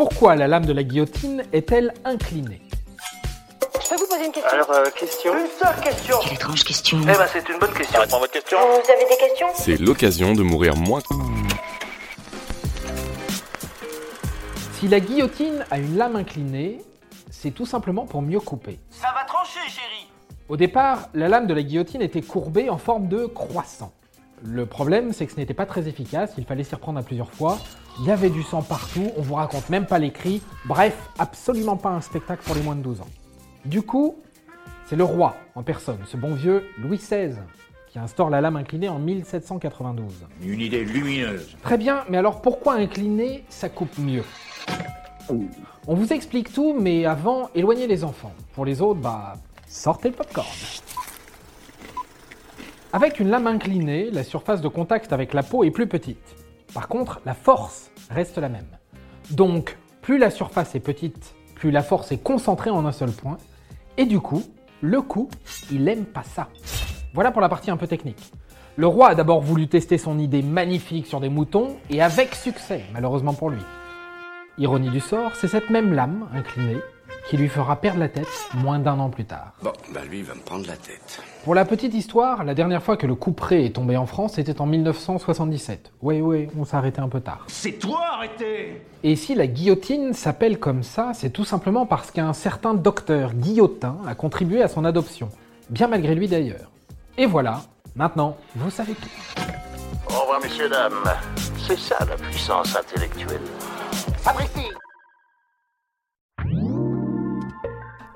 Pourquoi la lame de la guillotine est-elle inclinée Je peux vous poser une question Alors, euh, question Une seule question Quelle étrange question. Eh ben, c'est une bonne question. À votre question. Vous avez des questions C'est l'occasion de mourir moins. Si la guillotine a une lame inclinée, c'est tout simplement pour mieux couper. Ça va trancher, chérie Au départ, la lame de la guillotine était courbée en forme de croissant. Le problème, c'est que ce n'était pas très efficace, il fallait s'y reprendre à plusieurs fois. Il y avait du sang partout, on vous raconte même pas les cris. Bref, absolument pas un spectacle pour les moins de 12 ans. Du coup, c'est le roi en personne, ce bon vieux Louis XVI, qui instaure la lame inclinée en 1792. Une idée lumineuse. Très bien, mais alors pourquoi incliner, ça coupe mieux? On vous explique tout, mais avant, éloignez les enfants. Pour les autres, bah, sortez le popcorn. Avec une lame inclinée, la surface de contact avec la peau est plus petite. Par contre, la force reste la même. Donc, plus la surface est petite, plus la force est concentrée en un seul point. Et du coup, le coup, il aime pas ça. Voilà pour la partie un peu technique. Le roi a d'abord voulu tester son idée magnifique sur des moutons, et avec succès, malheureusement pour lui. Ironie du sort, c'est cette même lame inclinée qui lui fera perdre la tête moins d'un an plus tard. Bah lui, il va me prendre la tête. Pour la petite histoire, la dernière fois que le couperet est tombé en France, c'était en 1977. Ouais, ouais, on s'est arrêté un peu tard. C'est toi, arrêtez Et si la guillotine s'appelle comme ça, c'est tout simplement parce qu'un certain docteur Guillotin a contribué à son adoption. Bien malgré lui d'ailleurs. Et voilà, maintenant, vous savez tout. Au revoir, messieurs, dames. C'est ça, la puissance intellectuelle.